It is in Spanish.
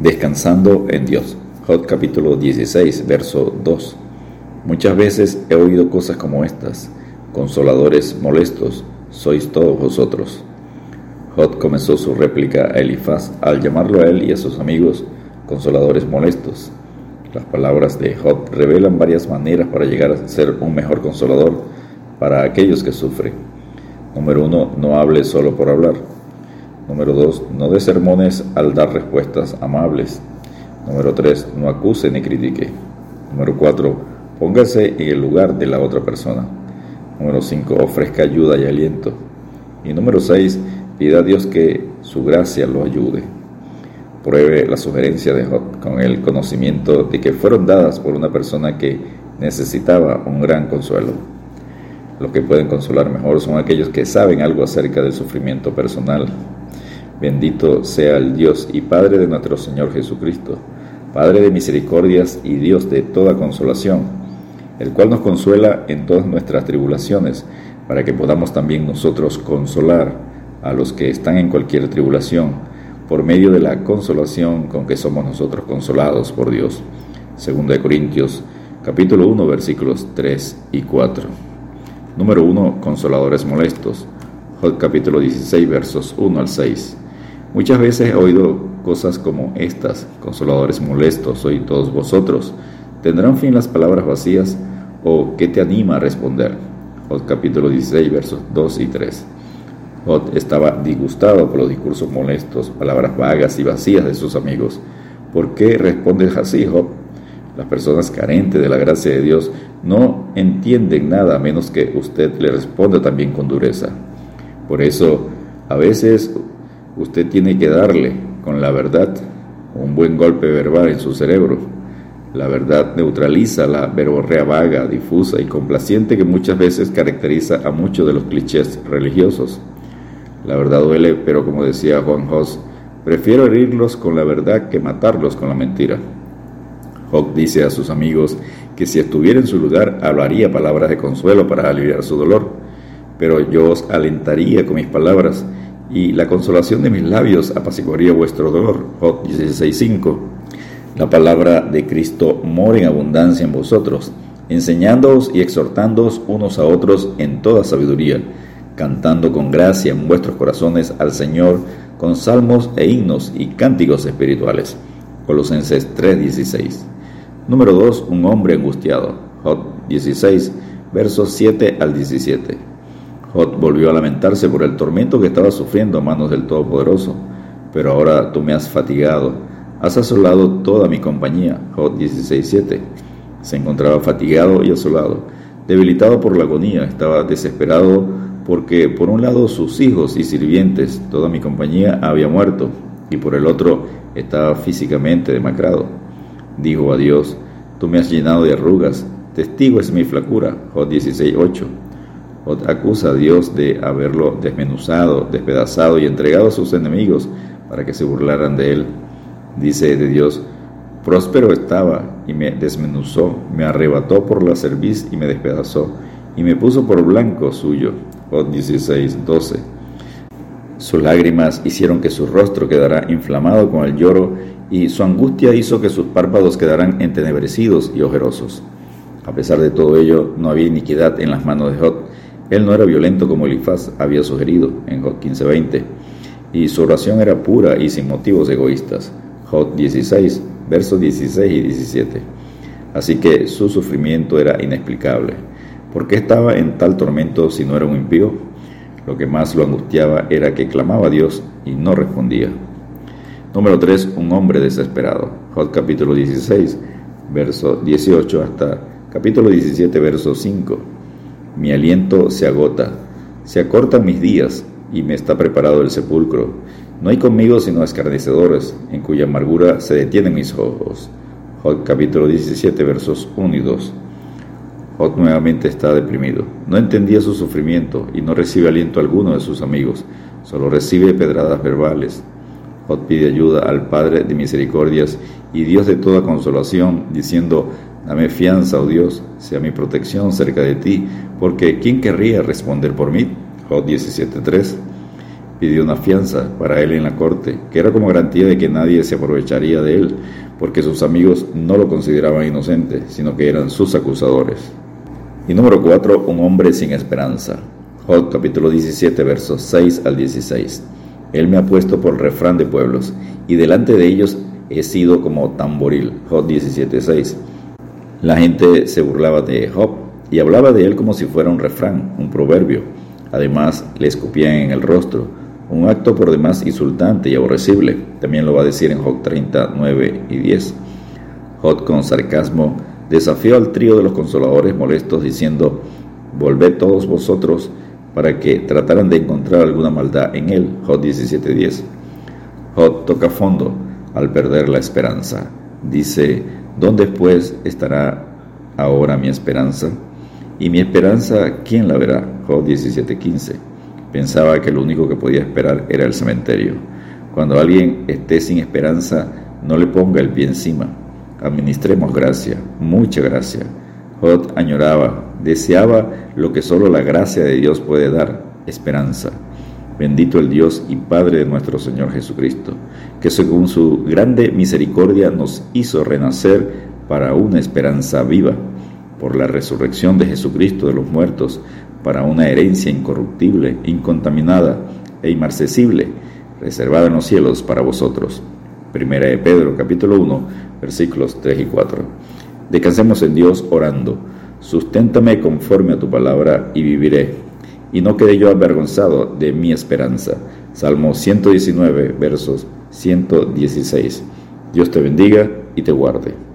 Descansando en Dios. Jod capítulo 16, verso 2. Muchas veces he oído cosas como estas. Consoladores molestos, sois todos vosotros. Jod comenzó su réplica a Elifaz al llamarlo a él y a sus amigos consoladores molestos. Las palabras de Jod revelan varias maneras para llegar a ser un mejor consolador para aquellos que sufren. Número uno, no hable solo por hablar. Número 2. No dé sermones al dar respuestas amables. Número 3. No acuse ni critique. Número 4. Póngase en el lugar de la otra persona. Número 5. Ofrezca ayuda y aliento. Y número 6. Pida a Dios que su gracia lo ayude. Pruebe la sugerencia de Job con el conocimiento de que fueron dadas por una persona que necesitaba un gran consuelo. Los que pueden consolar mejor son aquellos que saben algo acerca del sufrimiento personal Bendito sea el Dios y Padre de nuestro Señor Jesucristo, Padre de misericordias y Dios de toda consolación, el cual nos consuela en todas nuestras tribulaciones, para que podamos también nosotros consolar a los que están en cualquier tribulación, por medio de la consolación con que somos nosotros consolados por Dios. Segunda de Corintios, capítulo 1, versículos 3 y 4. Número 1. Consoladores molestos. Capítulo 16, versos 1 al 6. Muchas veces he oído cosas como estas, consoladores molestos, soy todos vosotros. ¿Tendrán fin las palabras vacías o qué te anima a responder? Jod capítulo 16, versos 2 y 3. Jod estaba disgustado por los discursos molestos, palabras vagas y vacías de sus amigos. ¿Por qué respondes así, Job? Las personas carentes de la gracia de Dios no entienden nada a menos que usted le responda también con dureza. Por eso, a veces usted tiene que darle con la verdad un buen golpe verbal en su cerebro. La verdad neutraliza la verborrea vaga, difusa y complaciente que muchas veces caracteriza a muchos de los clichés religiosos. La verdad duele, pero como decía Juan Hoss, prefiero herirlos con la verdad que matarlos con la mentira. Hawk dice a sus amigos que si estuviera en su lugar hablaría palabras de consuelo para aliviar su dolor, pero yo os alentaría con mis palabras y la consolación de mis labios apaciguaría vuestro dolor. Job 16.5. La palabra de Cristo mora en abundancia en vosotros, enseñándoos y exhortándoos unos a otros en toda sabiduría, cantando con gracia en vuestros corazones al Señor con salmos e himnos y cánticos espirituales. Colosenses 3:16. Número 2. Un hombre angustiado. Job 16, versos 7 al 17. Jod volvió a lamentarse por el tormento que estaba sufriendo a manos del Todopoderoso. Pero ahora tú me has fatigado, has asolado toda mi compañía. Jod 16.7. Se encontraba fatigado y asolado, debilitado por la agonía, estaba desesperado porque por un lado sus hijos y sirvientes, toda mi compañía había muerto, y por el otro estaba físicamente demacrado. Dijo a Dios, tú me has llenado de arrugas, testigo es mi flacura. Jod 16.8 acusa a Dios de haberlo desmenuzado, despedazado y entregado a sus enemigos para que se burlaran de él. Dice de Dios, próspero estaba y me desmenuzó, me arrebató por la cerviz y me despedazó, y me puso por blanco suyo. Jod 16, 12. Sus lágrimas hicieron que su rostro quedara inflamado con el lloro, y su angustia hizo que sus párpados quedaran entenebrecidos y ojerosos. A pesar de todo ello, no había iniquidad en las manos de Jod, él no era violento como Elifaz había sugerido en Jod 15:20, y su oración era pura y sin motivos egoístas. Jod 16, versos 16 y 17. Así que su sufrimiento era inexplicable. ¿Por qué estaba en tal tormento si no era un impío? Lo que más lo angustiaba era que clamaba a Dios y no respondía. Número 3. Un hombre desesperado. Jod capítulo 16, verso 18 hasta capítulo 17, verso 5. Mi aliento se agota, se acortan mis días y me está preparado el sepulcro. No hay conmigo sino escarnecedores, en cuya amargura se detienen mis ojos. Jod capítulo 17 versos 1 y 2. Jod nuevamente está deprimido. No entendía su sufrimiento y no recibe aliento alguno de sus amigos, solo recibe pedradas verbales. Jod pide ayuda al Padre de misericordias y Dios de toda consolación, diciendo, Dame fianza, oh Dios, sea mi protección cerca de ti, porque ¿quién querría responder por mí? Job 17.3. pidió una fianza para él en la corte, que era como garantía de que nadie se aprovecharía de él, porque sus amigos no lo consideraban inocente, sino que eran sus acusadores. Y número 4, un hombre sin esperanza. Job capítulo 17 versos 6 al 16. Él me ha puesto por refrán de pueblos, y delante de ellos he sido como tamboril. Job 17, 6. La gente se burlaba de Job y hablaba de él como si fuera un refrán, un proverbio. Además, le escupían en el rostro, un acto por demás insultante y aborrecible. También lo va a decir en Job 39 y 10. Job con sarcasmo desafió al trío de los consoladores molestos diciendo, Volved todos vosotros para que trataran de encontrar alguna maldad en él. Job 17:10. Job toca fondo al perder la esperanza. Dice, ¿dónde pues estará ahora mi esperanza? Y mi esperanza, ¿quién la verá? Job 17:15. Pensaba que lo único que podía esperar era el cementerio. Cuando alguien esté sin esperanza, no le ponga el pie encima administremos gracia, mucha gracia. Jod añoraba, deseaba lo que solo la gracia de Dios puede dar, esperanza. Bendito el Dios y Padre de nuestro Señor Jesucristo, que según su grande misericordia nos hizo renacer para una esperanza viva, por la resurrección de Jesucristo de los muertos, para una herencia incorruptible, incontaminada e inmarcesible, reservada en los cielos para vosotros. Primera de Pedro, capítulo 1, versículos 3 y 4. Descansemos en Dios orando. Susténtame conforme a tu palabra y viviré. Y no quede yo avergonzado de mi esperanza. Salmo 119, versos 116. Dios te bendiga y te guarde.